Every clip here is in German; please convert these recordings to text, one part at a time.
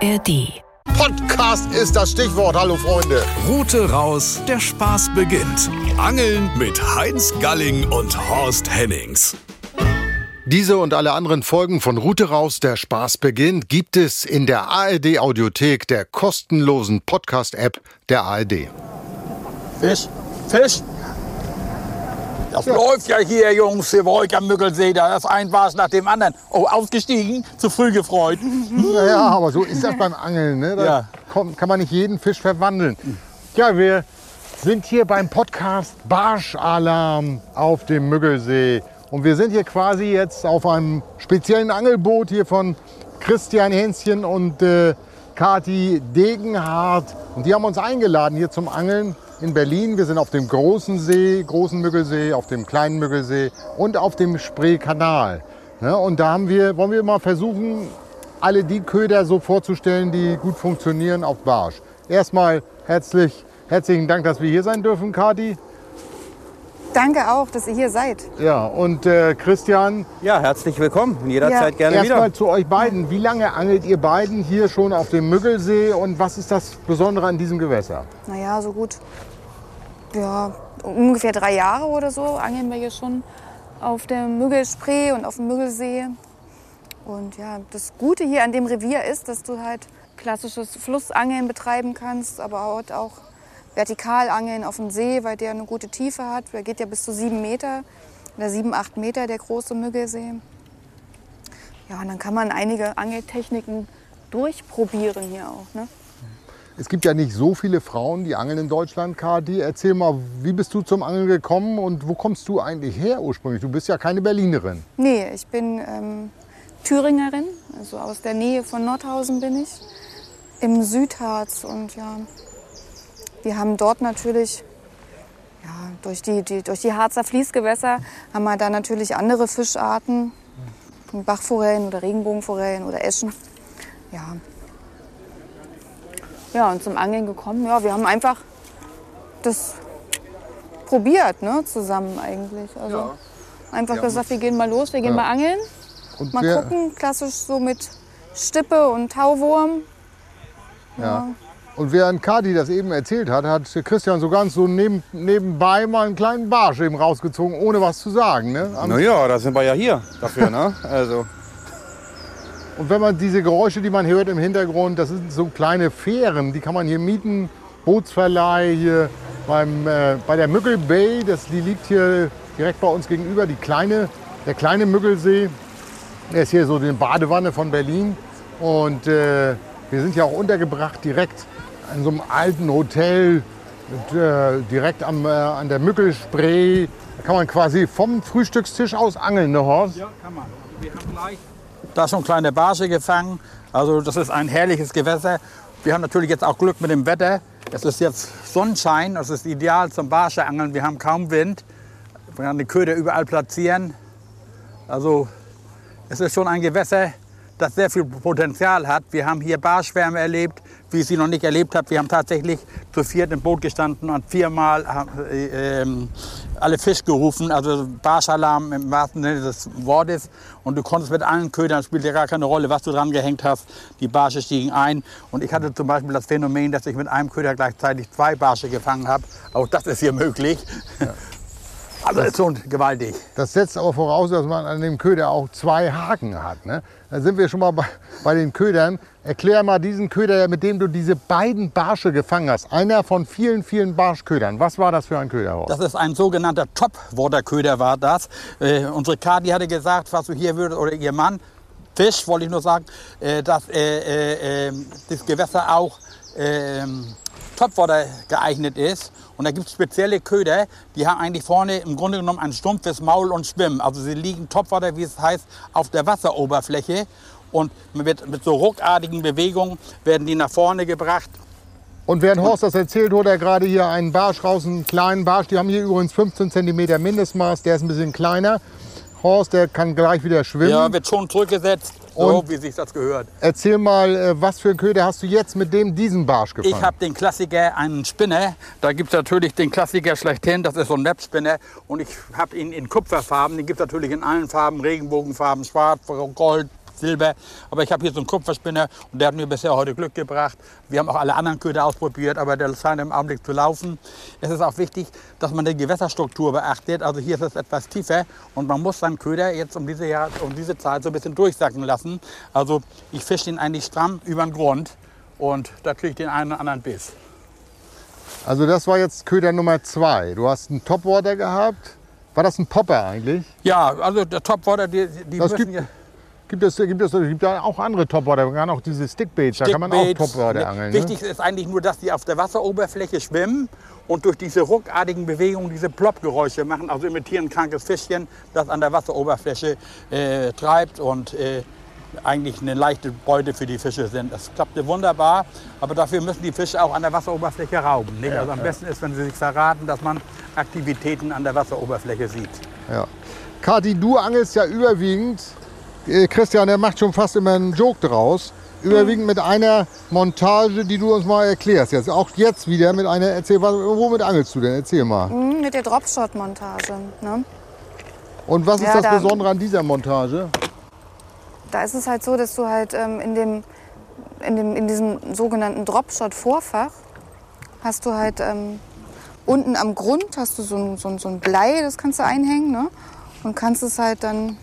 ARD. Podcast ist das Stichwort. Hallo Freunde. Route raus, der Spaß beginnt. Angeln mit Heinz Galling und Horst Hennings. Diese und alle anderen Folgen von Route raus, der Spaß beginnt, gibt es in der ARD Audiothek, der kostenlosen Podcast-App der ARD. Fisch, Fisch. Das läuft ja hier, Jungs, hier bei euch am Müggelsee. Da ist ein Barsch nach dem anderen. Oh, ausgestiegen, zu früh gefreut. Naja, aber so ist das beim Angeln. Ne? Da Ja. kommt, kann man nicht jeden Fisch verwandeln. Ja, wir sind hier beim Podcast Barschalarm auf dem Müggelsee. Und wir sind hier quasi jetzt auf einem speziellen Angelboot hier von Christian Hänschen und äh, Kati Degenhardt. Und die haben uns eingeladen hier zum Angeln in Berlin. Wir sind auf dem großen See, großen Müggelsee, auf dem kleinen Müggelsee und auf dem Spreekanal. Ne? Und da haben wir, wollen wir mal versuchen, alle die Köder so vorzustellen, die gut funktionieren auf Barsch. Erstmal herzlich, herzlichen Dank, dass wir hier sein dürfen, Kati. Danke auch, dass ihr hier seid. Ja, und äh, Christian, Ja, herzlich willkommen. Jederzeit Ja. gerne erstmal wieder. zu euch beiden. Wie lange angelt ihr beiden hier schon auf dem Müggelsee und was ist das Besondere an diesem Gewässer? Naja, so gut. Ja, ungefähr drei Jahre oder so angeln wir hier schon auf dem Müggelspree und auf dem Müggelsee. Und ja, das Gute hier an dem Revier ist, dass du halt klassisches Flussangeln betreiben kannst, aber halt auch Vertikalangeln auf dem See, weil der eine gute Tiefe hat. Der geht ja bis zu sieben Meter oder sieben, acht Meter, der große Müggelsee. Ja, und dann kann man einige Angeltechniken durchprobieren hier auch. Ne? Es gibt ja nicht so viele Frauen, die angeln in Deutschland, Kati. Erzähl mal, wie bist du zum Angeln gekommen und wo kommst du eigentlich her ursprünglich? Du bist ja keine Berlinerin. Nee, ich bin ähm, Thüringerin, also aus der Nähe von Nordhausen bin ich, im Südharz. Und ja, wir haben dort natürlich, ja, durch die, die, durch die Harzer Fließgewässer haben wir da natürlich andere Fischarten, Bachforellen oder Regenbogenforellen oder Eschen. Ja. Ja, und zum Angeln gekommen, ja, wir haben einfach das probiert, ne, zusammen eigentlich. Also einfach gesagt, wir gehen mal los, wir gehen mal angeln. Und Mal gucken, klassisch so mit Stippe und Tauwurm. Ja. Und während Kati das eben erzählt hat, hat Christian so ganz so neben, nebenbei mal einen kleinen Barsch eben rausgezogen, ohne was zu sagen. Ne? Naja, da sind wir ja hier dafür, ne? Also, Und wenn man diese Geräusche, die man hört im Hintergrund, das sind so kleine Fähren, die kann man hier mieten. Bootsverleih hier beim, äh, bei der Müggel Bay, das, die liegt hier direkt bei uns gegenüber, die kleine, der kleine Müggelsee. Der ist hier so die Badewanne von Berlin. Und äh, wir sind ja auch untergebracht direkt in so einem alten Hotel, mit, äh, direkt am, äh, an der Müggelspree. Da kann man quasi vom Frühstückstisch aus angeln, ne Horst? Ja, kann man. Wir haben gleich da schon kleine Barsche gefangen. Also das ist ein herrliches Gewässer. Wir haben natürlich jetzt auch Glück mit dem Wetter. Es ist jetzt Sonnenschein, das ist ideal zum Barscheangeln. Wir haben kaum Wind. Wir können die Köder überall platzieren. Also es ist schon ein Gewässer, das sehr viel Potenzial hat. Wir haben hier Barschwärme erlebt, wie ich sie noch nicht erlebt habe. Wir haben tatsächlich zu viert im Boot gestanden und viermal äh, ähm, alle Fisch gerufen, also Barschalarm im wahrsten Sinne des Wortes. Und du konntest mit allen Ködern, spielt ja gar keine Rolle, was du dran gehängt hast. Die Barsche stiegen ein. Und ich hatte zum Beispiel das Phänomen, dass ich mit einem Köder gleichzeitig zwei Barsche gefangen habe. Auch das ist hier möglich. Also ist schon gewaltig. Das setzt aber voraus, dass man an dem Köder auch zwei Haken hat. Ne? Da sind wir schon mal bei, bei den Ködern. Erklär mal diesen Köder, mit dem du diese beiden Barsche gefangen hast. Einer von vielen, vielen Barschködern. Was war das für ein Köder? Das ist ein sogenannter Top-Water-Köder war das. Äh, unsere Kadi hatte gesagt, was du hier würdest, oder ihr Mann, Fisch wollte ich nur sagen, äh, dass äh, äh, äh, das Gewässer auch Topwater geeignet ist. Und da gibt es spezielle Köder, die haben eigentlich vorne im Grunde genommen ein stumpfes Maul und Schwimmen. Also sie liegen Topwater, wie es heißt, auf der Wasseroberfläche. Und mit, mit so ruckartigen Bewegungen werden die nach vorne gebracht. Und während Horst das erzählt, holt er gerade hier einen Barsch raus, einen kleinen Barsch. Die haben hier übrigens 15 cm Mindestmaß. Der ist ein bisschen kleiner. Horst, der kann gleich wieder schwimmen. Ja, wird schon zurückgesetzt, so Und- wie sich das gehört. Erzähl mal, äh, was für einen Köder hast du jetzt mit dem diesen Barsch gefangen? Ich habe den Klassiker, einen Spinner. Da gibt es natürlich den Klassiker schlechthin, das ist so ein Webspinner. Und ich habe ihn in Kupferfarben, den gibt es natürlich in allen Farben, Regenbogenfarben, schwarz, gold, Silber. Aber ich habe hier so einen Kupferspinner und der hat mir bisher heute Glück gebracht. Wir haben auch alle anderen Köder ausprobiert, aber der scheint im Augenblick zu laufen. Es ist auch wichtig, dass man die Gewässerstruktur beachtet. Also hier ist es etwas tiefer und man muss seinen Köder jetzt um diese, Jahr, um diese Zeit so ein bisschen durchsacken lassen. Also ich fische ihn eigentlich stramm über den Grund und da kriege ich den einen oder anderen Biss. Also das war jetzt Köder Nummer zwei. Du hast einen Topwater gehabt. War das ein Popper eigentlich? Ja, also der Topwater, die, die Das müssen gibt- ja... Gibt es, gibt es gibt ja auch andere Topwater. Man kann auch diese Stickbaits, da kann man auch. Topwater Ne, angeln. Ne? Wichtig ist eigentlich nur, dass die auf der Wasseroberfläche schwimmen und durch diese ruckartigen Bewegungen diese Ploppgeräusche machen, also imitieren krankes Fischchen, das an der Wasseroberfläche äh, treibt und äh, eigentlich eine leichte Beute für die Fische sind. Das klappte wunderbar, aber dafür müssen die Fische auch an der Wasseroberfläche rauben. Nicht? also am besten ist, wenn sie sich verraten, dass man Aktivitäten an der Wasseroberfläche sieht. Ja. Kathi, du angelst ja überwiegend. Äh, Christian, der macht schon fast immer einen Joke draus. Überwiegend mit einer Montage, die du uns mal erklärst. Jetzt, auch jetzt wieder mit einer. Erzähl, was- womit angelst du denn? Erzähl mal. Mhm, mit der Dropshot-Montage. Ne? Und was ist Ja, das da- Besondere an dieser Montage? Da ist es halt so, dass du halt ähm, in, dem, in, dem, in diesem sogenannten Dropshot-Vorfach hast du halt ähm, unten am Grund hast du so ein, so, ein, so ein Blei, das kannst du einhängen. Ne? Und kannst es halt dann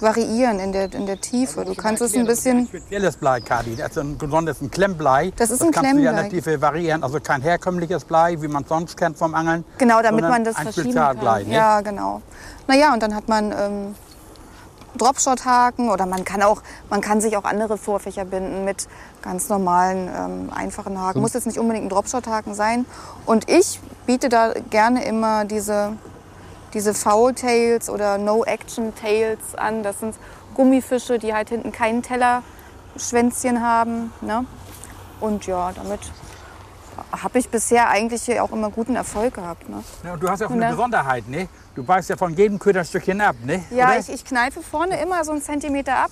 variieren in der, in der Tiefe. Du kannst es ein bisschen... Spezielles Blei, Kadi. Das ist ein besonders ein Klemmblei. Das ist ein kannst du ja in der Klemmblei. Tiefe variieren. Also kein herkömmliches Blei, wie man es sonst kennt vom Angeln. Genau, damit man das ein verschieben Spezialblei, kann. ne? Ja, genau. Naja, und dann hat man ähm, Dropshot-Haken oder man kann auch, man kann sich auch andere Vorfächer binden mit ganz normalen, ähm, einfachen Haken. Muss jetzt nicht unbedingt ein Dropshot-Haken sein. Und ich biete da gerne immer diese, diese Foul-Tails oder No-Action-Tails an. Das sind Gummifische, die halt hinten keinen Tellerschwänzchen haben. Ne? Und ja, damit habe ich bisher eigentlich hier auch immer guten Erfolg gehabt. Ne? Ja, und du hast ja auch eine Besonderheit, ne? Du beißt ja von jedem Köder ein Stückchen ab, ne? Ja, Oder? ich, ich kneife vorne immer so einen Zentimeter ab,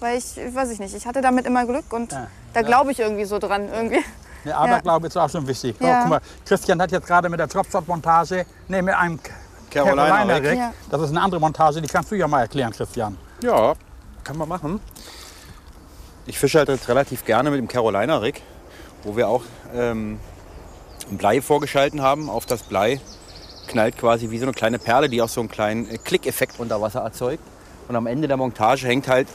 weil ich, weiß ich nicht, ich hatte damit immer Glück und Ja. da glaube ich irgendwie so dran. Irgendwie. Ja, aber Ja. glaube ist auch schon wichtig. Ja. Oh, guck mal, Christian hat jetzt gerade mit der Dropshot-Montage, ne, mit einem Carolina Carolina Rig. Rig. Ja. Das ist eine andere Montage, die kannst du ja mal erklären, Christian. Ja, kann man machen. Ich fische halt jetzt relativ gerne mit dem Carolina Rig, wo wir auch ähm, ein Blei vorgeschalten haben. Auf das Blei knallt quasi wie so eine kleine Perle, die auch so einen kleinen äh, Klickeffekt unter Wasser erzeugt. Und am Ende der Montage hängt halt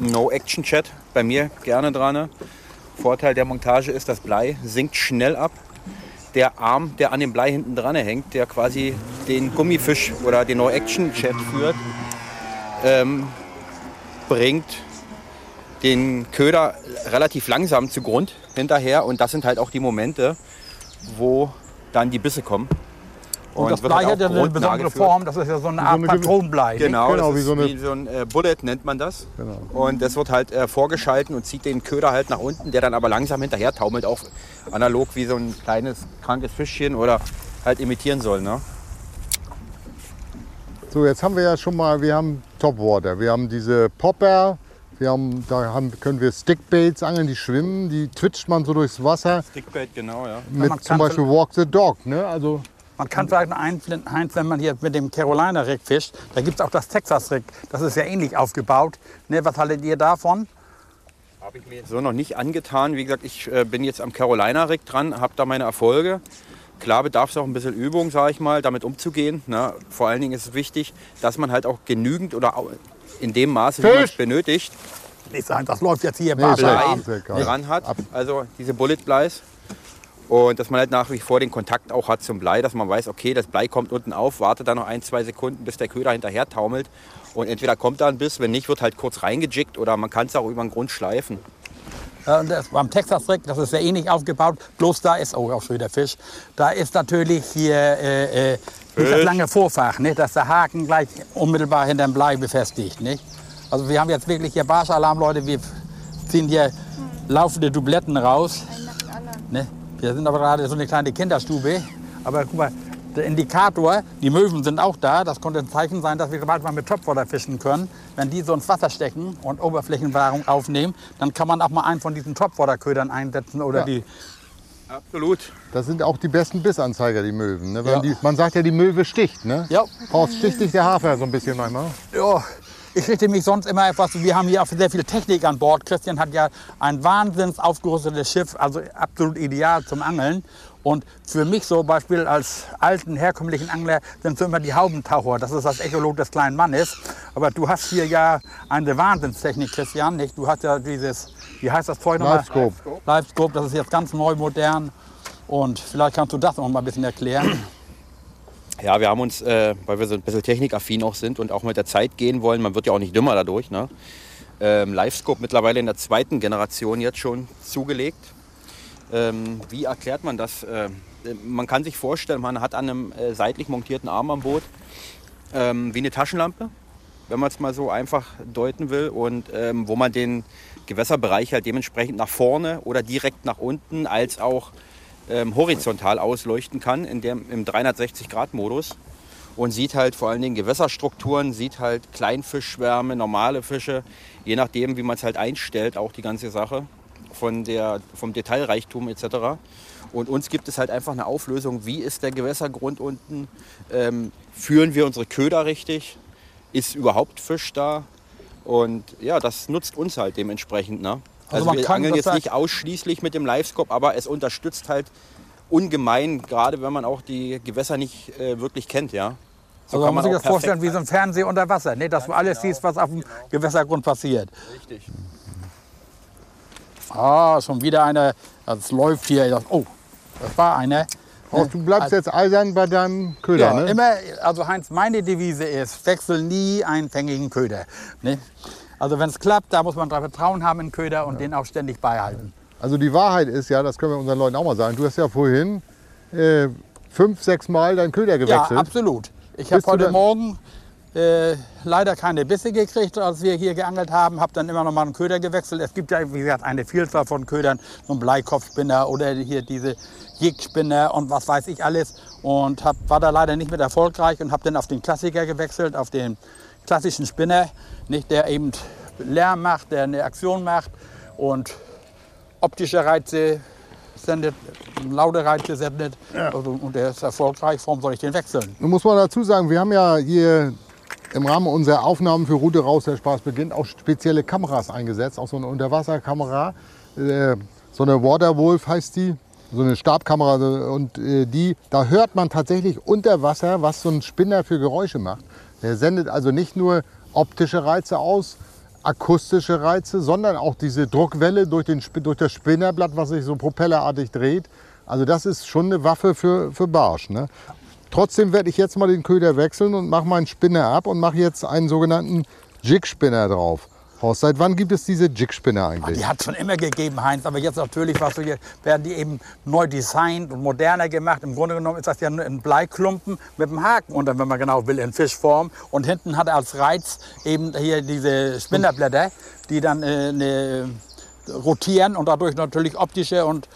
ein No-Action-Chat bei mir gerne dran. Vorteil der Montage ist, das Blei sinkt schnell ab. Der Arm, der an dem Blei hinten dran hängt, der quasi den Gummifisch oder den No-Action-Chat führt, ähm, bringt den Köder relativ langsam zu Grund hinterher. Und das sind halt auch die Momente, wo dann die Bisse kommen. Und, das wird Blei halt hat ja eine besondere. Form, das ist ja so eine Art eine gewi- Patronenblei. ne? Genau, Genau, das wie ist so eine- wie so ein äh, Bullet nennt man das. Genau. Und das wird halt äh, vorgeschalten und zieht den Köder halt nach unten, der dann aber langsam hinterher taumelt, auch analog wie so ein kleines krankes Fischchen oder halt imitieren soll. Ne? So, jetzt haben wir ja schon mal, wir haben Topwater, wir haben diese Popper, wir haben, da haben, können wir Stickbaits angeln, die schwimmen, die twitcht man so durchs Wasser Stickbait, genau, ja. mit zum Beispiel Walk the Dog. Ne? Also Man kann sagen, Heinz, Heinz, wenn man hier mit dem Carolina Rig fischt, da gibt es auch das Texas Rig. Das ist ja ähnlich aufgebaut. Ne, was haltet ihr davon? Habe ich mir jetzt so noch nicht angetan. Wie gesagt, ich äh, bin jetzt am Carolina Rig dran, habe da meine Erfolge. Klar bedarf es auch ein bisschen Übung, sage ich mal, damit umzugehen. Ne? Vor allen Dingen ist es wichtig, dass man halt auch genügend oder in dem Maße, wie man es benötigt, Nicht sagen, das läuft jetzt hier Nee, nee, Blei. dran hat. Also diese Bullet Bleis. Und dass man halt nach wie vor den Kontakt auch hat zum Blei, dass man weiß, okay, das Blei kommt unten auf, wartet dann noch ein, zwei Sekunden, bis der Köder hinterher taumelt. Und entweder kommt da ein Biss, wenn nicht, wird halt kurz reingejickt oder man kann es auch über den Grund schleifen. Äh, Das, beim Texas Rig, das ist ja ähnlich aufgebaut. Bloß da ist, oh, auch schon wieder Fisch. Da ist natürlich hier äh, äh, das lange Vorfach, nicht, dass der Haken gleich unmittelbar hinter dem Blei befestigt. Nicht? Also wir haben jetzt wirklich hier Barschalarm, Leute. Wir ziehen hier laufende Dubletten raus. Ne? Wir sind aber gerade so eine kleine Kinderstube. Aber guck mal, der Indikator, die Möwen sind auch da. Das konnte ein Zeichen sein, dass wir bald mal mit Topwater fischen können. Wenn die so ins Wasser stecken und Oberflächenwahrung aufnehmen, dann kann man auch mal einen von diesen Topwaterködern einsetzen oder Ja. die Absolut. das sind auch die besten Bissanzeiger, die Möwen. Ne? Ja. die, man sagt ja, die Möwe sticht. Ne? Ja. Horst sticht dich der Hafer so ein bisschen manchmal. Ja, Ich richte mich sonst immer etwas, wir haben hier auch sehr viel Technik an Bord. Christian hat ja ein wahnsinns aufgerüstetes Schiff, also absolut ideal zum Angeln. Und für mich so Beispiel als alten, herkömmlichen Angler sind so immer die Haubentaucher. Das ist das Echolot des kleinen Mannes. Aber du hast hier ja eine Wahnsinnstechnik, Christian. Nicht? Du hast ja dieses, wie heißt das Zeug nochmal? Livescope. Livescope, das ist jetzt ganz neu, modern. Und vielleicht kannst du das noch mal ein bisschen erklären. Ja, wir haben uns, äh, weil wir so ein bisschen technikaffin auch sind und auch mit der Zeit gehen wollen, man wird ja auch nicht dümmer dadurch, ne? ähm, Livescope mittlerweile in der zweiten Generation jetzt schon zugelegt. Ähm, wie erklärt man das? Äh, man kann sich vorstellen, man hat an einem äh, seitlich montierten Arm am Boot ähm, wie eine Taschenlampe, wenn man es mal so einfach deuten will, und ähm, wo man den Gewässerbereich halt dementsprechend nach vorne oder direkt nach unten als auch ähm, horizontal ausleuchten kann in dem, im 360-Grad-Modus und sieht halt vor allen Dingen Gewässerstrukturen, sieht halt Kleinfischschwärme, normale Fische, je nachdem, wie man es halt einstellt, auch die ganze Sache von der, vom Detailreichtum etc. Und uns gibt es halt einfach eine Auflösung, wie ist der Gewässergrund unten, ähm, führen wir unsere Köder richtig, ist überhaupt Fisch da und ja, das nutzt uns halt dementsprechend. Ne? Also Also, man wir kann angeln jetzt nicht ausschließlich mit dem Livescope, aber es unterstützt halt ungemein, gerade wenn man auch die Gewässer nicht äh, wirklich kennt, ja. So Also man muss sich das vorstellen wie so ein Fernseher unter Wasser, ne? dass du alles siehst, was auf dem Gewässergrund passiert. Richtig. Ah, schon wieder eine, das läuft hier. Das, oh, das war eine. Auch du bleibst jetzt eisern bei deinem Köder, Ja, ne? immer, also Heinz, meine Devise ist, wechsel nie einen fängigen Köder. Ne? Also wenn es klappt, da muss man Vertrauen haben in den Köder und den auch ständig beibehalten. Also die Wahrheit ist ja, das können wir unseren Leuten auch mal sagen, du hast ja vorhin äh, fünf, sechs Mal deinen Köder Ja, gewechselt. absolut. Ich habe heute Morgen äh, leider keine Bisse gekriegt, als wir hier geangelt haben. Habe dann immer noch mal einen Köder gewechselt. Es gibt ja, wie gesagt, eine Vielzahl von Ködern. So ein Bleikopfspinner oder hier diese Jigspinner und was weiß ich alles. Und hab, war da leider nicht mit erfolgreich und habe dann auf den Klassiker gewechselt, auf den klassischen Spinner, nicht, der eben Lärm macht, der eine Aktion macht und optische Reize sendet, laute Reize sendet. Also, und der ist erfolgreich. Warum soll ich den wechseln? Nun muss man dazu sagen, wir haben ja hier im Rahmen unserer Aufnahmen für Route raus, der Spaß beginnt, auch spezielle Kameras eingesetzt, auch so eine Unterwasserkamera, äh, so eine Waterwolf heißt die, so eine Stabkamera und äh, die, da hört man tatsächlich unter Wasser, was so ein Spinner für Geräusche macht. Der sendet also nicht nur optische Reize aus, akustische Reize, sondern auch diese Druckwelle durch, den, durch das Spinnerblatt, was sich so propellerartig dreht. Also das ist schon eine Waffe für, für Barsch. Ne? Trotzdem werde ich jetzt mal den Köder wechseln und mache meinen Spinner ab und mache jetzt einen sogenannten Jig-Spinner drauf. Horst, seit wann gibt es diese Jig-Spinner eigentlich? Die hat es schon immer gegeben, Heinz, aber jetzt natürlich was werden die eben neu designt und moderner gemacht. Im Grunde genommen ist das ja nur ein Bleiklumpen mit einem Haken unter, wenn man genau will, in Fischform. Und hinten hat er als Reiz eben hier diese Spinnerblätter, die dann äh, ne, rotieren und dadurch natürlich optische und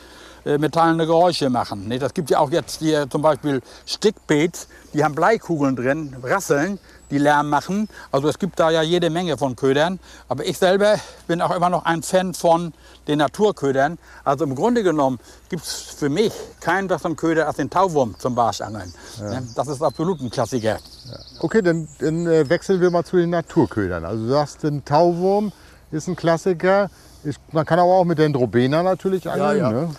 äh, metallene Geräusche machen. Ne, Das gibt ja auch jetzt hier zum Beispiel Stickbaits, die haben Bleikugeln drin, rasseln, die Lärm machen. Also es gibt da ja jede Menge von Ködern. Aber ich selber bin auch immer noch ein Fan von den Naturködern. Also im Grunde genommen gibt es für mich keinen besseren Köder als den Tauwurm zum Barschangeln. Ne, Das ist absolut ein Klassiker. Okay, dann, dann äh, wechseln wir mal zu den Naturködern. Also du sagst, ein Tauwurm ist ein Klassiker. Ist, man kann aber auch mit Dendrobena natürlich angeln. ja. Ne?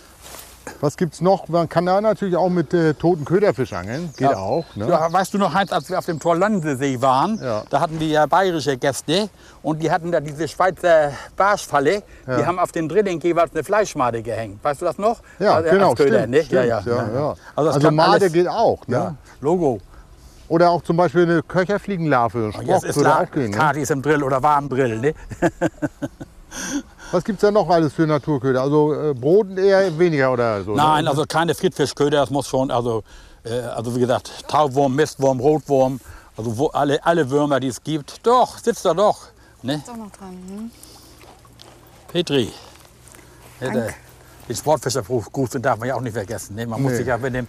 Was gibt's noch? Man kann da natürlich auch mit äh, toten Köderfisch angeln. Geht Ja. auch. Ne? Ja, weißt du noch, Heinz, als wir auf dem Torlandesee waren, Ja. da hatten die ja bayerische Gäste und die hatten da diese Schweizer Barschfalle. Die haben auf den Drilling jeweils eine Fleischmade gehängt. Weißt du das noch? Ja, Also, genau. Köder, stimmt, ne? stimmt, ja, ja. Also, Also, Made geht auch. Ne? Logo. Oder auch zum Beispiel eine Köcherfliegenlarve. Sprock Jetzt ist würde auch gehen. Ne? Kati ist im Drill oder war im Drill. Ne? Was gibt es da noch alles für Naturköder? Also äh, Brot eher weniger oder so? Nein, ne? also keine Friedfischköder, das muss schon, also, äh, also wie gesagt, Tauwurm, Mistwurm, Rotwurm, also wo alle, alle Würmer, die es gibt. Doch, sitzt da doch. Ne? Ist auch noch dran. Hm? Petri. Ja, der, den Sportfischergruß den darf man ja auch nicht vergessen. Ne? Man muss Nee. sich ja mit dem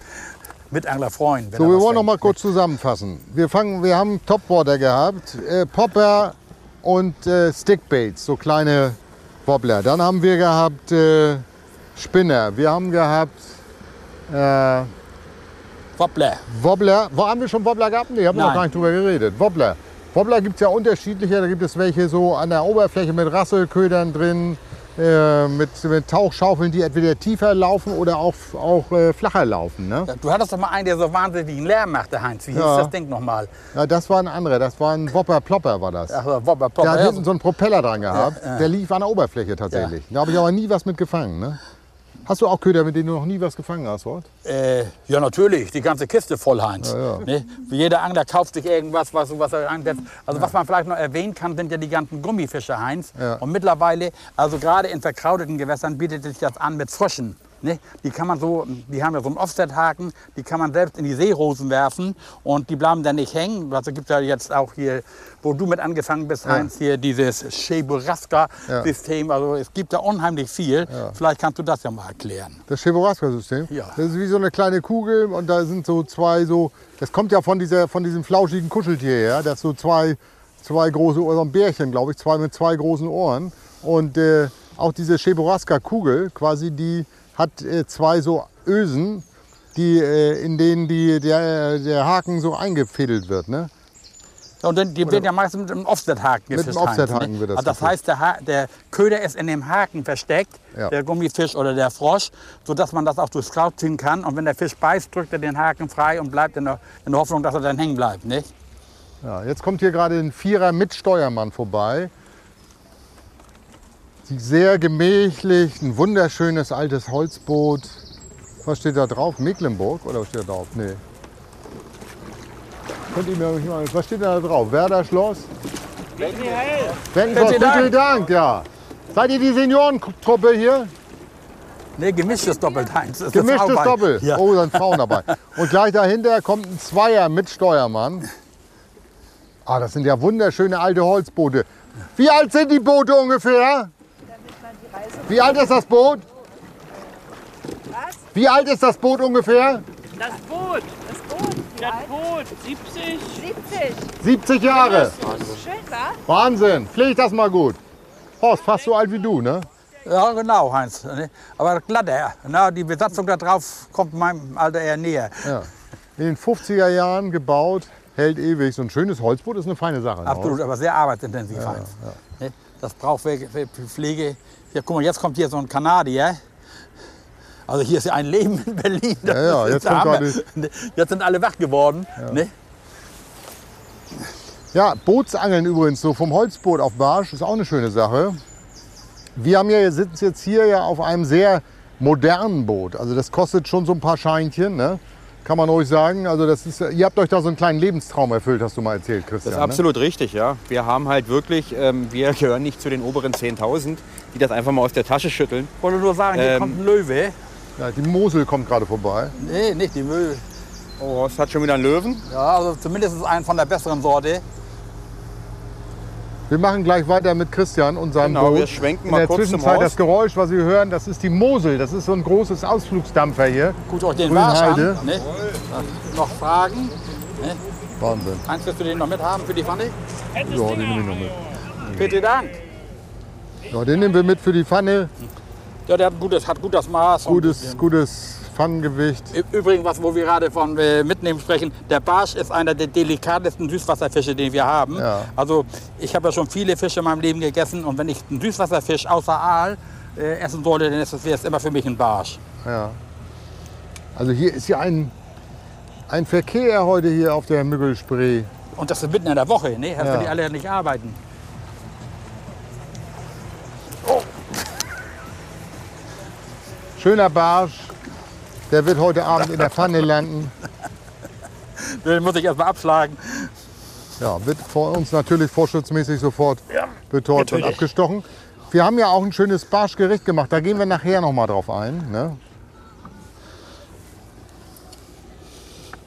Mitangler freuen. wenn So, wir wollen noch mal kurz zusammenfassen. Wir, fangen, wir haben Topwater gehabt, äh, Popper und äh, Stickbaits, so kleine Wobbler. Dann haben wir gehabt äh, Spinner. Wir haben gehabt äh, Wobbler. Wobbler. Wo haben wir schon Wobbler gehabt? Nee, haben wir noch gar nicht drüber geredet. Wobbler. Wobbler gibt es ja unterschiedliche. Da gibt es welche so an der Oberfläche mit Rasselködern drin, äh, mit, mit Tauchschaufeln, die entweder tiefer laufen oder auch, auch äh, flacher laufen. Ne? Ja, Du hattest doch mal einen, der so wahnsinnigen Lärm machte, Heinz. Wie hieß Ja. das Ding nochmal? Ja, das war ein anderer. Das war ein Wopper Plopper, war das. Ach, so, Wobber, Der hat hinten so einen Propeller dran gehabt. Der lief an der Oberfläche tatsächlich. Da habe ich aber nie was mit gefangen. Ne? Hast du auch Köder, mit denen du noch nie was gefangen hast, Wort? Äh, ja, natürlich, die ganze Kiste voll, Heinz. Ne? Jeder Angler kauft sich irgendwas, was, was er einsetzt. Also was man vielleicht noch erwähnen kann, sind ja die ganzen Gummifische, Heinz. Ja. Und mittlerweile, also gerade in verkrauteten Gewässern, bietet sich das an mit Fröschen. Ne? Die kann man so, die haben ja so einen Offset-Haken, die kann man selbst in die Seerosen werfen und die bleiben dann nicht hängen. Also gibt ja jetzt auch hier, wo du mit angefangen bist, Heinz, hier dieses Cheburaska-System. Also es gibt da unheimlich viel. Vielleicht kannst du das ja mal erklären. Das Cheboraska-System? Ja. Das ist wie so eine kleine Kugel und da sind so zwei so. Das kommt ja von, dieser, von diesem flauschigen Kuscheltier her. Das so zwei, zwei große Ohren, so ein Bärchen, glaube ich, zwei mit zwei großen Ohren. Und äh, auch diese Cheboraska-Kugel, quasi, die hat äh, zwei so Ösen, die, äh, in denen die, der, der Haken so eingefädelt wird. Ne? Und dann, die werden ja meistens mit einem Offset-Haken Mit gefischt. einem Offset-Haken Heinz, wird das also das heißt, der, ha der Köder ist in dem Haken versteckt, Ja. der Gummifisch oder der Frosch, sodass man das auch durchs Kraut ziehen kann. Und wenn der Fisch beißt, drückt er den Haken frei und bleibt in der, in der Hoffnung, dass er dann hängen bleibt. Nicht? Ja, jetzt kommt hier gerade ein Vierer mit Steuermann vorbei. Sehr gemächlich, ein wunderschönes altes Holzboot. Was steht da drauf? Mecklenburg oder was steht da drauf? Nee. Könnt ihr mir nicht mal, was steht da drauf? Werder Schloss? Wenkenschloss, Bitte Dank. ja. Seid ihr die Seniorentruppe hier? Nee, gemischtes Doppelt, Heinz. Das ist Gemischtes Frau bei- Doppel. Ja. Oh, da sind Frauen dabei. Und gleich dahinter kommt ein Zweier mit Steuermann. Ah, das sind ja wunderschöne alte Holzboote. Wie alt sind die Boote ungefähr? Wie alt ist das Boot? Wie alt ist das Boot ungefähr? Das Boot. Das Boot, wie Das alt? Boot. 70. 70. 70 Jahre. Schön, wa? Wahnsinn. Pfleg das mal gut. Horst, fast so alt wie du, ne? Ja, genau, Heinz. Aber glatter. Na, die Besatzung da drauf kommt meinem Alter eher näher. Ja. In den 50er Jahren gebaut, hält ewig. So ein schönes Holzboot ist eine feine Sache. ne? Absolut, aber sehr arbeitsintensiv, Heinz. Ne? Das braucht Pflege- Pflege. Ja, guck mal, jetzt kommt hier so ein Kanadier. Also hier ist ja ein Leben in Berlin. Das Ja, ja, jetzt Hammer. Jetzt sind alle wach geworden. Ne? Ja, Bootsangeln übrigens, so vom Holzboot auf Barsch, ist auch eine schöne Sache. Wir haben ja, sitzen jetzt hier ja auf einem sehr modernen Boot. Also das kostet schon so ein paar Scheinchen, ne? Kann man ruhig sagen. Also das ist, ihr habt euch da so einen kleinen Lebenstraum erfüllt, hast du mal erzählt, Christian. Das ist absolut richtig, ja. Wir haben halt wirklich, ähm, wir gehören nicht zu den oberen 10.000, die das einfach mal aus der Tasche schütteln. Ich wollte nur sagen, hier Ähm. kommt ein Löwe. Ne? Ja, die Mosel kommt gerade vorbei. Nee, nicht die Möwe. Oh, Horst hat schon wieder einen Löwen. Ja, also zumindest ist ein von der besseren Sorte. Wir machen gleich weiter mit Christian und seinem Genau, Boot. wir schwenken In mal der kurz Zwischenzeit das Geräusch, was Sie hören, das ist die Mosel. Das ist so ein großes Ausflugsdampfer hier. Guckt euch den Grünheide. an. Ne? Noch Fragen? Wahnsinn. Eins wirst du den noch mit haben für die Pfanne? Ja, den nehme ich noch mit. Bitte Dank. Ja, den nehmen wir mit für die Pfanne. Ja, der hat, gutes, hat gutes Maß. und- Gutes, gutes Pfannengewicht. Übrigens, was, wo wir gerade von äh, Mitnehmen sprechen, der Barsch ist einer der delikatesten Süßwasserfische, den wir haben. Ja. Also ich habe ja schon viele Fische in meinem Leben gegessen und wenn ich einen Süßwasserfisch außer Aal äh, essen sollte, dann ist es, wäre es immer für mich ein Barsch. Ja. Also hier ist ja ein, ein Verkehr heute hier auf der Müggelspree. Und das ist mitten in der Woche, ne? Das Ja. ja. die alle nicht arbeiten. Schöner Barsch. Der wird heute Abend in der Pfanne landen. Den muss ich erst mal abschlagen. Ja, wird vor uns natürlich vorschutzmäßig sofort betäubt und abgestochen. Wir haben ja auch ein schönes Barschgericht gemacht. Da gehen wir nachher noch mal drauf ein. Ne?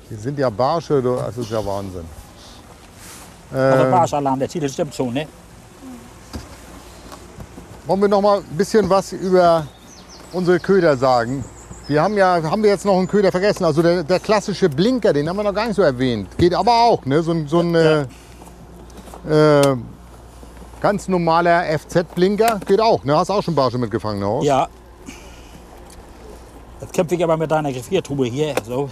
Hier sind ja Barsche, das ist ja Wahnsinn. Also Ähm, Barschalarm, der Titel stimmt schon, ne? Wollen wir noch mal ein bisschen was über unsere Köder sagen? Wir haben ja, haben wir jetzt noch einen Köder vergessen? Also der, der klassische Blinker, den haben wir noch gar nicht so erwähnt. Geht aber auch, ne? So ein, so ein äh, äh, ganz normaler FZ-Blinker geht auch. Ne? Hast auch schon Barsche mitgefangen, ne? Ja. Jetzt kämpfe ich aber mit deiner Gefriertruhe hier. So.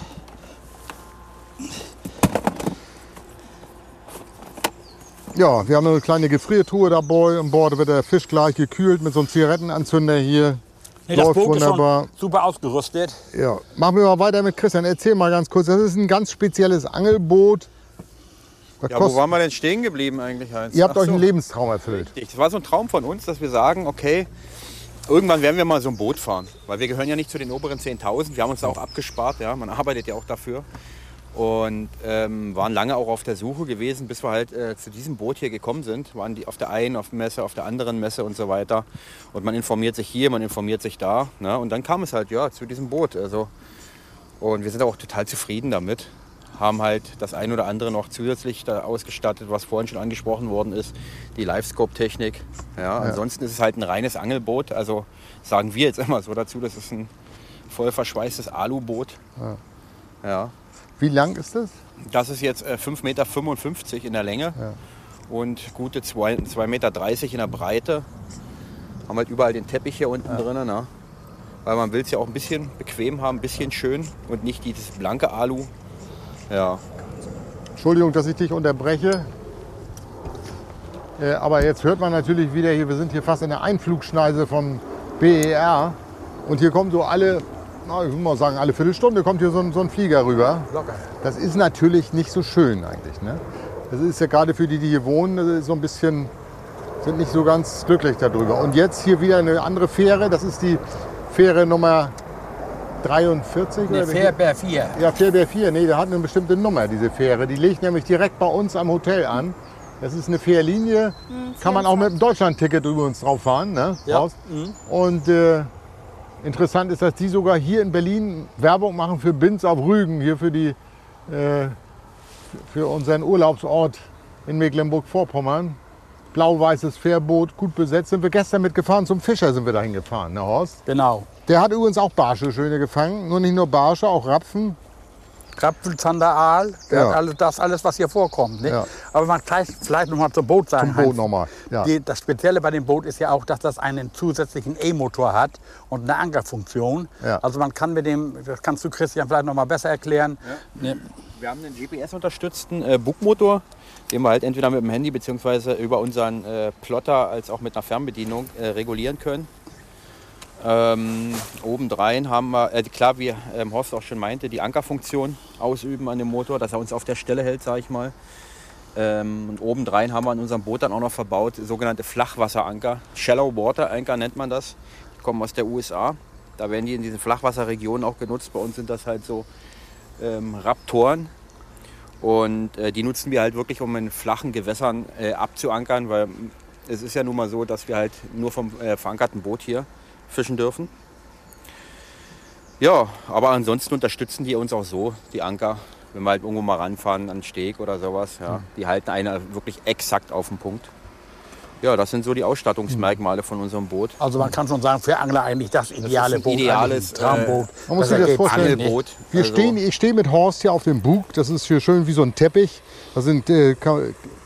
Ja, wir haben eine kleine Gefriertruhe dabei. An Bord wird der Fisch gleich gekühlt mit so einem Zigarettenanzünder hier. Nee, das Läuft Boot ist wunderbar. schon super ausgerüstet. Ja, machen wir mal weiter mit Christian. Erzähl mal ganz kurz. Das ist ein ganz spezielles Angelboot. Ja, wo waren wir denn stehen geblieben eigentlich, Heinz? Ihr habt Ach euch so. einen Lebenstraum erfüllt. Richtig. Das war so ein Traum von uns, dass wir sagen, okay, irgendwann werden wir mal so ein Boot fahren. Weil wir gehören ja nicht zu den oberen 10.000. Wir haben uns da auch abgespart. Ja? Man arbeitet ja auch dafür. Und ähm, waren lange auch auf der Suche gewesen, bis wir halt äh, zu diesem Boot hier gekommen sind. Waren die auf der einen auf der Messe, auf der anderen Messe und so weiter. Und man informiert sich hier, man informiert sich da. Ne? Und dann kam es halt ja zu diesem Boot. Also, und wir sind auch total zufrieden damit. Haben halt das ein oder andere noch zusätzlich da ausgestattet, was vorhin schon angesprochen worden ist, die Livescope-Technik. Ja, Ansonsten ist es halt ein reines Angelboot. Also sagen wir jetzt immer so dazu, das ist ein voll verschweißtes Aluboot. Ja. Wie lang ist das? Das ist jetzt äh, 5,55 Meter in der Länge und gute 2,30 Meter in der Breite. Haben halt überall den Teppich hier unten drin. Ne? Weil man will es ja auch ein bisschen bequem haben, ein bisschen schön und nicht dieses blanke Alu. Ja, Entschuldigung, dass ich dich unterbreche. Äh, aber jetzt hört man natürlich wieder hier, wir sind hier fast in der Einflugschneise vom BER. Und hier kommt so alle, na, ich würde mal sagen, alle Viertelstunde kommt hier so ein, so ein Flieger rüber. Locker. Das ist natürlich nicht so schön eigentlich. Ne? Das ist ja gerade für die, die hier wohnen, das ist so ein bisschen, sind nicht so ganz glücklich darüber. Und jetzt hier wieder eine andere Fähre. Das ist die Fähre Nummer 43. Nee, oder wie? Fairbear 4. Ja, Fährbeer 4, nee, der hat eine bestimmte Nummer, diese Fähre. Die liegt nämlich direkt bei uns am Hotel an. Das ist eine Fährlinie, kann man auch mit dem Deutschland-Ticket übrigens drauf fahren. Ne? Ja. Raus. Und äh, interessant ist, dass die sogar hier in Berlin Werbung machen für Binz auf Rügen, hier für, die, äh, für unseren Urlaubsort in Mecklenburg-Vorpommern. Blau-weißes Fährboot, gut besetzt. Sind wir gestern mitgefahren, zum Fischer sind wir dahin gefahren, ne Horst? Genau. Der hat übrigens auch Barsche schöne gefangen. Nur nicht nur Barsche, auch Rapfen. Krapfen, Zander, Aal, der Ja. alles, das alles, was hier vorkommt. Ne? Ja. Aber man kann vielleicht noch mal zum Boot sagen. Zum Boot nochmal. Ja. Die, das Spezielle bei dem Boot ist ja auch, dass das einen zusätzlichen E-Motor hat und eine Ankerfunktion. Ja. Also man kann mit dem, das kannst du Christian vielleicht noch mal besser erklären. Ne? Wir haben einen GPS-unterstützten äh, Bugmotor, den wir halt entweder mit dem Handy bzw. über unseren äh, Plotter als auch mit einer Fernbedienung äh, regulieren können. Ähm, obendrein haben wir, äh, klar, wie ähm, Horst auch schon meinte, die Ankerfunktion ausüben an dem Motor, dass er uns auf der Stelle hält, sage ich mal. Ähm, und obendrein haben wir in unserem Boot dann auch noch verbaut sogenannte Flachwasseranker. Shallow Water Anker nennt man das. Die kommen aus der USA. Da werden die in diesen Flachwasserregionen auch genutzt. Bei uns sind das halt so ähm, Raptoren. Und äh, die nutzen wir halt wirklich, um in flachen Gewässern äh, abzuankern, weil es ist ja nun mal so, dass wir halt nur vom äh, verankerten Boot hier fischen dürfen. Ja, aber ansonsten unterstützen die uns auch so, die Anker, wenn wir halt irgendwo mal ranfahren an den Steg oder sowas. Ja. Die halten einer wirklich exakt auf den Punkt. Ja, das sind so die Ausstattungsmerkmale von unserem Boot. Also man kann schon sagen, für Angler eigentlich das ideale ein Boot, ideales, Traumboot. Man muss Das sich das vorstellen. Angelboot. Wir Also- stehen, ich stehe mit Horst hier auf dem Bug. Das ist hier schön wie so ein Teppich. Da sind äh,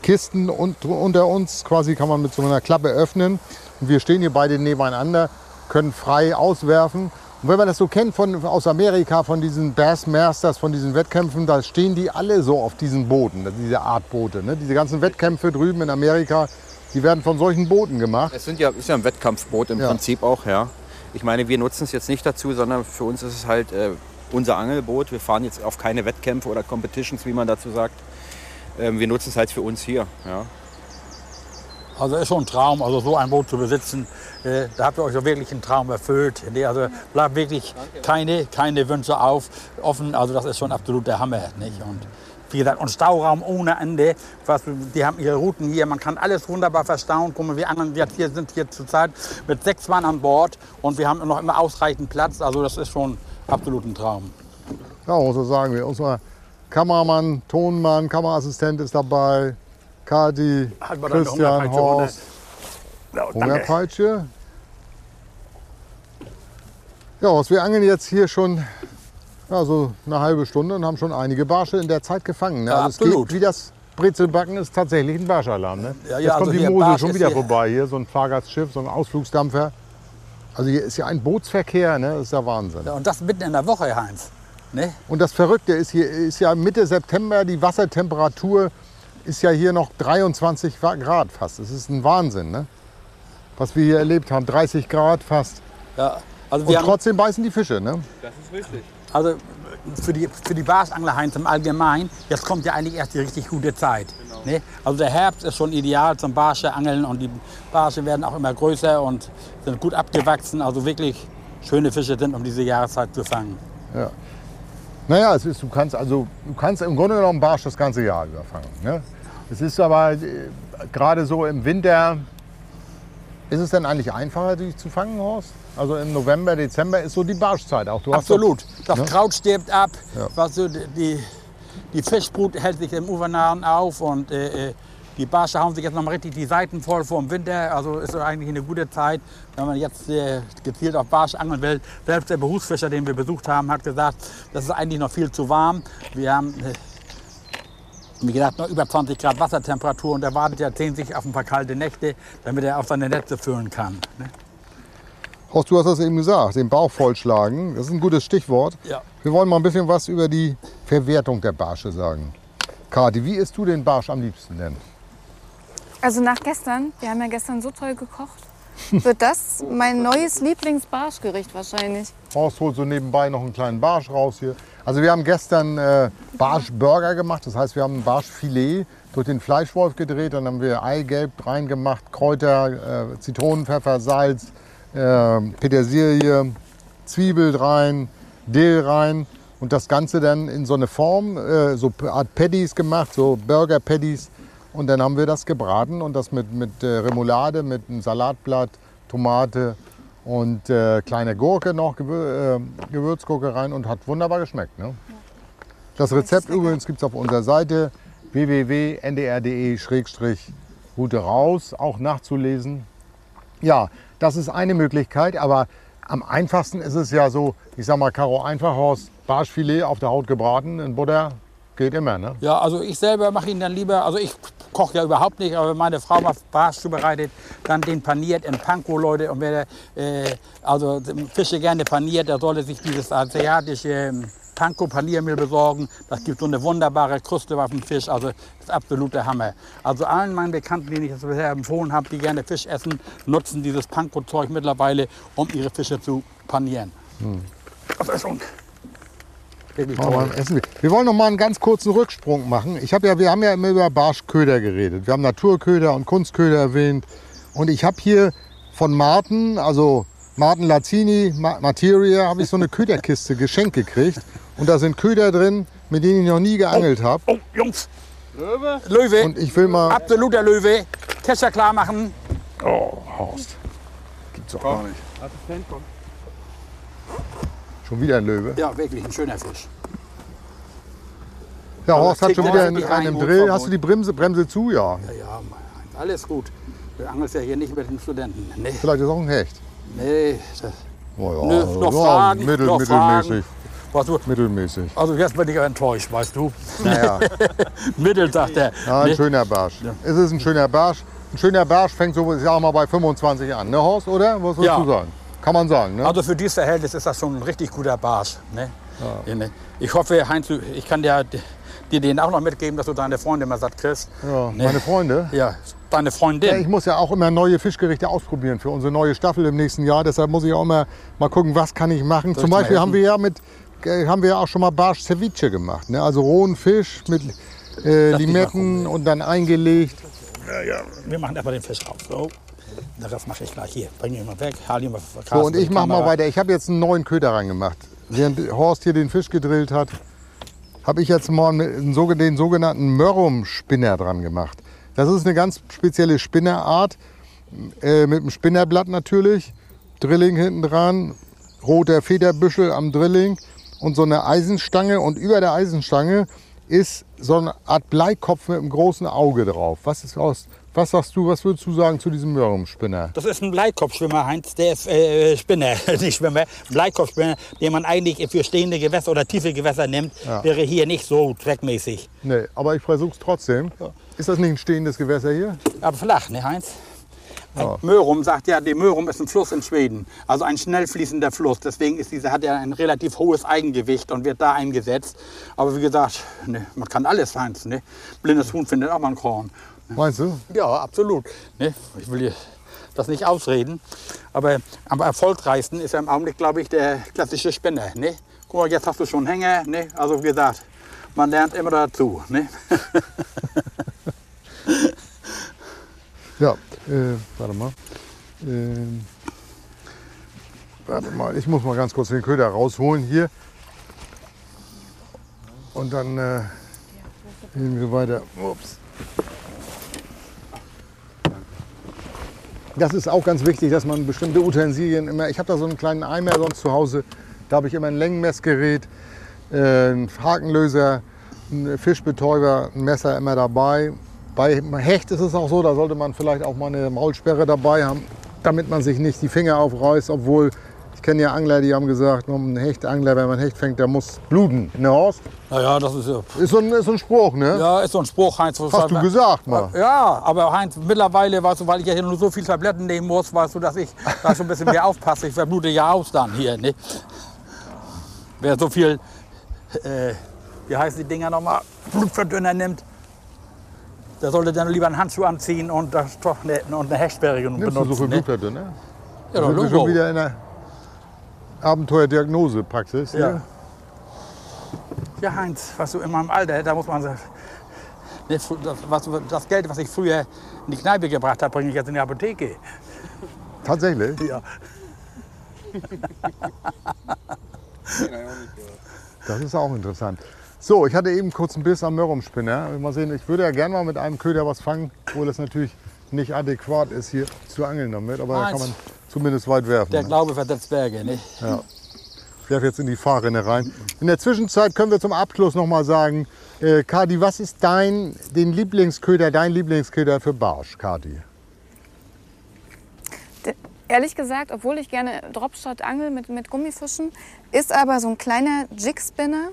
Kisten und, unter uns. Quasi kann man mit so einer Klappe öffnen. Und wir stehen hier beide nebeneinander, können frei auswerfen. Und wenn man das so kennt von, aus Amerika, von diesen Bassmasters, von diesen Wettkämpfen, da stehen die alle so auf diesen Booten, diese Art Boote. Ne? Diese ganzen Wettkämpfe drüben in Amerika, die werden von solchen Booten gemacht. Es sind ja, ist ja ein Wettkampfboot im Ja. Prinzip auch, ja. Ich meine, wir nutzen es jetzt nicht dazu, sondern für uns ist es halt äh, unser Angelboot. Wir fahren jetzt auf keine Wettkämpfe oder Competitions, wie man dazu sagt. Ähm, wir nutzen es halt für uns hier. Ja. Also ist schon ein Traum, also so ein Boot zu besitzen. Äh, da habt ihr euch doch wirklich einen Traum erfüllt. Nee, also bleibt wirklich keine, keine Wünsche auf, offen. Also das ist schon absolut der Hammer. Nicht? Und wie gesagt, und Stauraum ohne Ende. Was, die haben ihre Routen hier, man kann alles wunderbar verstauen. Guck mal, wir anderen jetzt hier sind hier zurzeit mit sechs Mann an Bord und wir haben noch immer ausreichend Platz. Also das ist schon absolut ein Traum. Ja, so sagen wir. Unser Kameramann, Tonmann, Kameraassistent ist dabei. Deine Christian, Hungerpeitsche Horst. Hungerpeitsche. Ja, Horst, wir angeln jetzt hier schon ja, so eine halbe Stunde und haben schon einige Barsche in der Zeit gefangen. Ne? Ja, Also es absolut. geht wie das Brezelbacken ist tatsächlich ein Barschalarm. Ne? Ja, ja, jetzt kommt also die Mosel Barsch schon wieder hier- vorbei. Hier so ein Fahrgastschiff, so ein Ausflugsdampfer. Also hier ist ja ein Bootsverkehr, ne? das ist ja Wahnsinn. Ja, und das mitten in der Woche, Heinz. Ne? Und das Verrückte ist, hier ist ja Mitte September die Wassertemperatur ist ja hier noch 23 Grad fast. Das ist ein Wahnsinn, ne? Was wir hier erlebt haben, 30 Grad fast. Ja, also Und trotzdem beißen die Fische, ne? also für die, für die Barschangler Heinz im Allgemeinen, jetzt kommt ja eigentlich erst die richtig gute Zeit. Ne? Also der Herbst ist schon ideal zum Barscheangeln und die Barsche werden auch immer größer und sind gut abgewachsen. Also wirklich schöne Fische sind um diese Jahreszeit zu fangen. Naja, es ist, du kannst also, du kannst im Grunde genommen Barsch das ganze Jahr über fangen. Ne? Es ist aber äh, gerade so im Winter, ist es denn eigentlich einfacher, die zu fangen, Horst? Also im November, Dezember ist so die Barschzeit auch. Du Absolut. Das ne? Kraut stirbt ab. Ja. Was so, die, die Fischbrut hält sich im Ufernahen auf und äh, äh, die Barsche hauen sich jetzt noch mal richtig die Seiten voll vor dem Winter. Also ist es eigentlich eine gute Zeit, wenn man jetzt äh, gezielt auf Barsch angeln will. Selbst der Berufsfischer, den wir besucht haben, hat gesagt, das ist eigentlich noch viel zu warm. Wir haben äh, wie gesagt, noch über 20 Grad Wassertemperatur und er wartet ja sehnsüchtig auf ein paar kalte Nächte, damit er auf seine Netze füllen kann. Ne? Horst, du hast das eben gesagt, den Bauch vollschlagen. Das ist ein gutes Stichwort. Ja. Wir wollen mal ein bisschen was über die Verwertung der Barsche sagen. Kati, wie isst du den Barsch am liebsten denn? Also nach gestern, wir haben ja gestern so toll gekocht, wird das mein neues Lieblingsbarschgericht wahrscheinlich. Horst holt so nebenbei noch einen kleinen Barsch raus hier. Also wir haben gestern äh, Barschburger gemacht. Das heißt, wir haben ein Barschfilet durch den Fleischwolf gedreht. Dann haben wir Eigelb reingemacht, Kräuter, äh, Zitronenpfeffer, Salz, äh, Petersilie, Zwiebel rein, Dill rein. Und das Ganze dann in so eine Form, äh, so Art Patties gemacht, so Burger Patties. Und dann haben wir das gebraten und das mit, mit äh, Remoulade, mit einem Salatblatt, Tomate und äh, kleine Gurke noch, Gewür äh, Gewürzgurke rein und hat wunderbar geschmeckt. Ne? Das Rezept übrigens gibt es auf unserer Seite www.ndr.de-route raus, auch nachzulesen. Ja, das ist eine Möglichkeit, aber am einfachsten ist es ja so, ich sag mal, Karo Einfachhaus, Barschfilet auf der Haut gebraten in Butter, geht immer. Ne? Ja, also ich selber mache ihn dann lieber, also ich koche ja überhaupt nicht, aber wenn meine Frau mal Barsch zubereitet, dann den paniert in Panko, Leute. Und wer äh, also Fische gerne paniert, der sollte sich dieses asiatische ähm, Panko-Paniermehl besorgen. Das gibt so eine wunderbare Kruste auf dem Fisch, also das ist absoluter Hammer. Also allen meinen Bekannten, denen ich das bisher empfohlen habe, die gerne Fisch essen, nutzen dieses Panko-Zeug mittlerweile, um ihre Fische zu panieren. Das ist schon beim Essen. Wir wollen noch mal einen ganz kurzen Rücksprung machen. Ich habe ja, wir haben ja immer über Barschköder geredet. Wir haben Naturköder und Kunstköder erwähnt. Und ich habe hier von Martin, also Martin Lazzini, Ma Materia, habe ich so eine Köderkiste geschenkt gekriegt. Und da sind Köder drin, mit denen ich noch nie geangelt habe. Oh, Jungs! Löwe? Löwe! Und ich will mal. Absoluter Löwe. Kescher klar machen. Oh, Horst. Gibt's doch gar nicht. Schon wieder ein Löwe. Ja, wirklich ein schöner Fisch. Ja, Horst hat kriegt schon der wieder in einem Drill. Hast du die Bremse, Bremse zu? Ja. Ja, ja, alles gut. Du angelst ja hier nicht mit den Studenten. Nee, Vielleicht ist auch ein Hecht. nee. Das, Oh, ja. nö, noch ja, Fragen. Mittel, noch mittelmäßig. Fragen. Du, Mittelmäßig. also jetzt bin ich enttäuscht, weißt du. Naja. Mittel, sagt er. Ja, ein schöner Barsch. Es ist ein schöner Barsch. Ein schöner Barsch fängt so, ich sag mal, bei 25 an, ne Horst, oder? Was würdest Ja. du sagen? Kann man sagen, ne? Also für dieses Verhältnis ist das schon ein richtig guter Barsch. Ne? Ja, ne? Ich hoffe, Heinz, ich kann dir, dir den auch noch mitgeben, dass du deine Freunde mal satt kriegst. ja, ne? Meine Freunde. Ja, deine Freundin. Ja, ich muss ja auch immer neue Fischgerichte ausprobieren für unsere neue Staffel im nächsten Jahr. Deshalb muss ich auch immer mal gucken, was kann ich machen. Zum ich Beispiel haben wir ja mit äh, haben wir ja auch schon mal Barsch Ceviche gemacht. Ne? Also rohen Fisch mit äh, Limetten und dann eingelegt. Wir machen erstmal den Fisch raus. So. Rest mache ich gleich hier. Bring ihn mal weg. Hal ihn mal So, und ich mache mal weiter. Ich habe jetzt einen neuen Köder reingemacht. Während Horst hier den Fisch gedrillt hat, habe ich jetzt mal sogen- den sogenannten Mörrum-Spinner dran gemacht. Das ist eine ganz spezielle Spinnerart, äh, mit einem Spinnerblatt natürlich, Drilling hinten dran, roter Federbüschel am Drilling und so eine Eisenstange. Und über der Eisenstange ist so eine Art Bleikopf mit einem großen Auge drauf. Was ist aus? Was sagst du, was würdest du sagen zu diesem Mörrum-Spinner? Das ist ein Bleikopfschwimmer, Heinz. Der ist äh, Spinner, nicht Schwimmer. Bleikopfspinner, den man eigentlich für stehende Gewässer oder tiefe Gewässer nimmt, wäre hier nicht so zweckmäßig. Nee, aber ich versuche es trotzdem. Ist das nicht ein stehendes Gewässer hier? Aber flach, ne, Heinz? Mörum sagt ja, die Mörum ist ein Fluss in Schweden, also ein schnell fließender Fluss. Deswegen ist diese, hat er ein relativ hohes Eigengewicht und wird da eingesetzt. Aber wie gesagt, ne, man kann alles Heinz. Ne? Blindes Huhn findet auch mal ein Korn. Meinst du? Ja, absolut. Ne? Ich will das nicht ausreden. Aber am erfolgreichsten ist ja im Augenblick, glaube ich, der klassische Spinner. Ne? Guck mal, jetzt hast du schon Hänger. Ne? Also wie gesagt, man lernt immer dazu. Ne? Ja, äh, warte mal. Ähm, warte mal, ich muss mal ganz kurz den Köder rausholen hier. Und dann äh, gehen wir weiter. Ups. Das ist auch ganz wichtig, dass man bestimmte Utensilien immer. Ich habe da so einen kleinen Eimer sonst zu Hause. Da habe ich immer ein Längenmessgerät, äh, einen Hakenlöser, einen Fischbetäuber, ein Messer immer dabei. Bei Hecht ist es auch so, da sollte man vielleicht auch mal eine Maulsperre dabei haben, damit man sich nicht die Finger aufreißt. Obwohl, kenne ja Angler, die haben gesagt, ein Hechtangler, wenn man Hecht fängt, der muss bluten. Ne Horst? Naja, das ist ja. Ist so ein, ist so ein Spruch, ne? Ja, ist so ein Spruch, Heinz. was Hast du gesagt mal. Ja, aber Heinz, mittlerweile, weißt du, weil ich ja hier nur so viel Tabletten nehmen muss, weißt du, dass ich da schon ein bisschen mehr aufpasse. Ich verblute ja aus dann hier, ne? Wer so viel, äh, wie heißen die Dinger nochmal, Blutverdünner nimmt, der sollte dann lieber einen Handschuh anziehen und, das, und eine Hechtsperre Nimmst du benutzen. so viel ne? Blutverdünner? Ja, doch, Logo. schon wieder in der Abenteuerdiagnosepraxis. Ja. hier. Ja, Heinz, was du in meinem Alter, da muss man sagen, ne, das, was, das Geld, was ich früher in die Kneipe gebracht habe, bringe ich jetzt in die Apotheke. Tatsächlich? Ja. Das ist auch interessant. So, ich hatte eben kurz einen Biss am Mörrumspinner. Mal sehen, ich würde ja gerne mal mit einem Köder was fangen, obwohl es natürlich nicht adäquat ist, hier zu angeln damit. Aber da kann Eins. man zumindest weit werfen. Der ne? Glaube versetzt Berge. Ne? Ich werfe jetzt in die Fahrrinne rein. In der Zwischenzeit können wir zum Abschluss noch mal sagen, äh, Kadi, was ist dein den Lieblingsköder, dein Lieblingsköder für Barsch, Kadi? Ehrlich gesagt, obwohl ich gerne Dropshot angel mit, mit Gummifischen, ist aber so ein kleiner Jigspinner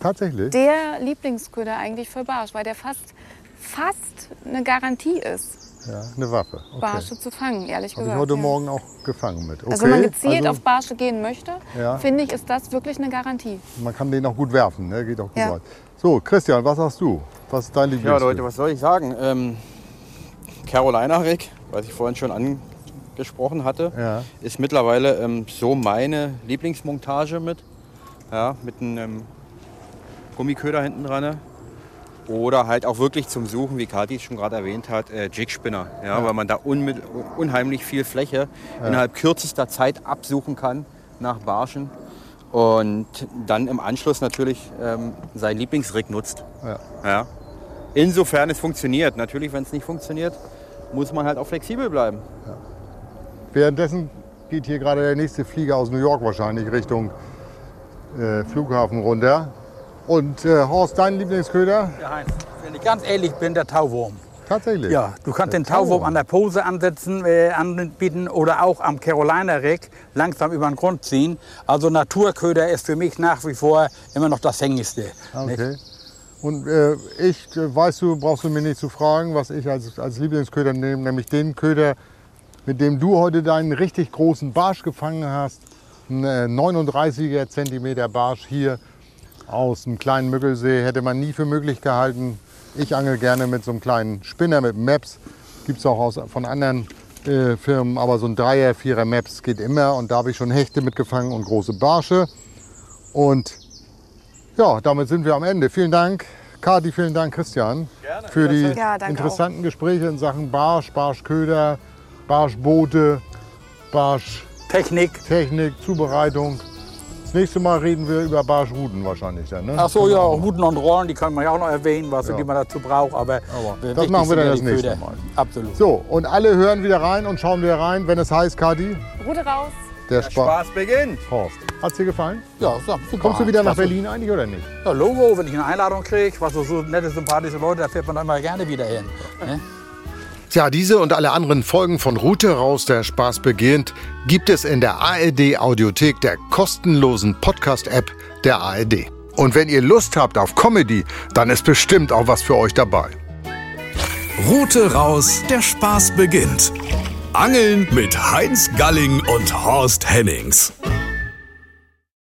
Tatsächlich? der Lieblingsköder eigentlich für Barsch, weil der fast, fast eine Garantie ist, Ja, eine Waffe. Okay. Barsche zu fangen, ehrlich Habe gesagt. ich heute ja. Morgen auch gefangen mit. Okay. Also wenn man gezielt also auf Barsche gehen möchte, Ja. finde ich, ist das wirklich eine Garantie. man kann den auch gut werfen, ne? geht auch gut Ja. weit. So, Christian, was sagst du? Was ist dein Ja, Lieblingsköder? Leute, was soll ich sagen? Ähm, Carolina Rick, was ich vorhin schon angesprochen hatte, Ja. ist mittlerweile ähm, so meine Lieblingsmontage mit. Ja, mit einem Gummiköder hinten dran. Oder halt auch wirklich zum Suchen, wie Kathi es schon gerade erwähnt hat, äh, Jigspinner. Ja, Weil man da unheimlich viel Fläche innerhalb kürzester Zeit absuchen kann nach Barschen. Und dann im Anschluss natürlich ähm, sein Lieblingsrig nutzt. Ja. Ja. Insofern es funktioniert. Natürlich, wenn es nicht funktioniert, muss man halt auch flexibel bleiben. Währenddessen geht hier gerade der nächste Flieger aus New York wahrscheinlich Richtung äh, Flughafen runter. Und äh, Horst, dein Lieblingsköder? Ja, Heinz, wenn ich ganz ehrlich bin, der Tauwurm. Tatsächlich. Ja, du kannst Der den Tauwurm Tauwurm. an der Pose ansetzen, äh, anbieten oder auch am Carolina Rick langsam über den Grund ziehen. Also Naturköder ist für mich nach wie vor immer noch das Hängigste. nicht? Okay. Und äh, ich, äh, weißt du, brauchst du mir nicht zu fragen, was ich als, als Lieblingsköder nehme, nämlich den Köder, mit dem du heute deinen richtig großen Barsch gefangen hast. Ein äh, 39er Zentimeter Barsch hier aus dem kleinen Müggelsee hätte man nie für möglich gehalten. Ich angel gerne mit so einem kleinen Spinner mit Maps. Gibt es auch aus, von anderen äh, Firmen, aber so ein Dreier, Vierer Maps geht immer. Und da habe ich schon Hechte mitgefangen und große Barsche. Und ja, damit sind wir am Ende. Vielen Dank, Kati, vielen Dank, Christian, für die Ja, interessanten Gespräche in Sachen Barsch, Barschköder, Barschboote, Barschtechnik, Technik. Zubereitung. Das nächste Mal reden wir über Barschruten wahrscheinlich dann. Ne? Ach so, ja, Huten und Rollen, die kann man ja auch noch erwähnen, was Ja. die man dazu braucht. Aber, Aber das machen wir dann das nächste. Mal. Absolut. So, und alle hören wieder rein und schauen wieder rein, wenn es heißt, Kati, Rute raus. der Spaß. Spaß beginnt. Horst. Hat's dir gefallen? Ja, so, super. Kommst du wieder nach Berlin eigentlich oder nicht? Ja, Logo, wenn ich eine Einladung kriege, was so, so nette, sympathische Leute, da fährt man dann mal gerne wieder hin. Ne? Tja, diese und alle anderen Folgen von Route raus, der Spaß beginnt, gibt es in der ARD Audiothek, der kostenlosen Podcast-App der ARD. Und wenn ihr Lust habt auf Comedy, dann ist bestimmt auch was für euch dabei. Route raus, der Spaß beginnt. Angeln mit Heinz Galling und Horst Hennings.